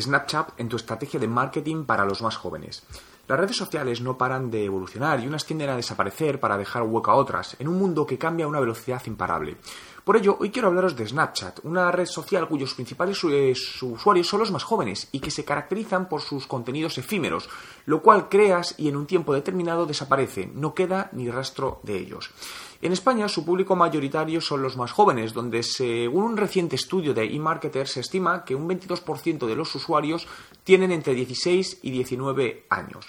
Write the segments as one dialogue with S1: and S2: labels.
S1: Snapchat en tu estrategia de marketing para los más jóvenes. Las redes sociales no paran de evolucionar y unas tienden a desaparecer para dejar hueco a otras, en un mundo que cambia a una velocidad imparable. Por ello, hoy quiero hablaros de Snapchat, una red social cuyos principales eh, usuarios son los más jóvenes y que se caracterizan por sus contenidos efímeros, lo cual creas y en un tiempo determinado desaparece, no queda ni rastro de ellos. En España su público mayoritario son los más jóvenes, donde según un reciente estudio de eMarketer se estima que un 22% de los usuarios tienen entre 16 y 19 años.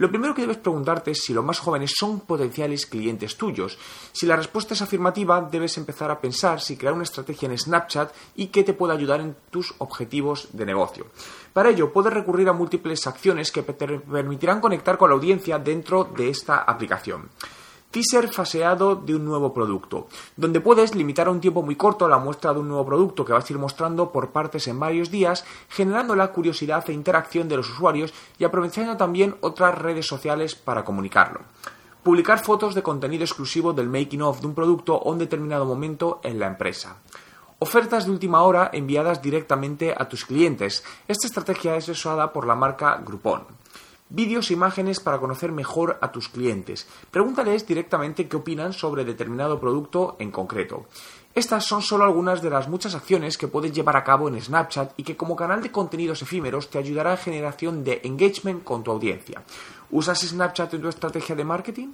S1: Lo primero que debes preguntarte es si los más jóvenes son potenciales clientes tuyos. Si la respuesta es afirmativa, debes empezar a pensar si crear una estrategia en Snapchat y qué te puede ayudar en tus objetivos de negocio. Para ello, puedes recurrir a múltiples acciones que te permitirán conectar con la audiencia dentro de esta aplicación teaser faseado de un nuevo producto, donde puedes limitar a un tiempo muy corto la muestra de un nuevo producto que vas a ir mostrando por partes en varios días, generando la curiosidad e interacción de los usuarios y aprovechando también otras redes sociales para comunicarlo. Publicar fotos de contenido exclusivo del making of de un producto o un determinado momento en la empresa. Ofertas de última hora enviadas directamente a tus clientes. Esta estrategia es usada por la marca Groupon. Vídeos e imágenes para conocer mejor a tus clientes. Pregúntales directamente qué opinan sobre determinado producto en concreto. Estas son solo algunas de las muchas acciones que puedes llevar a cabo en Snapchat y que como canal de contenidos efímeros te ayudará a generación de engagement con tu audiencia. ¿Usas Snapchat en tu estrategia de marketing?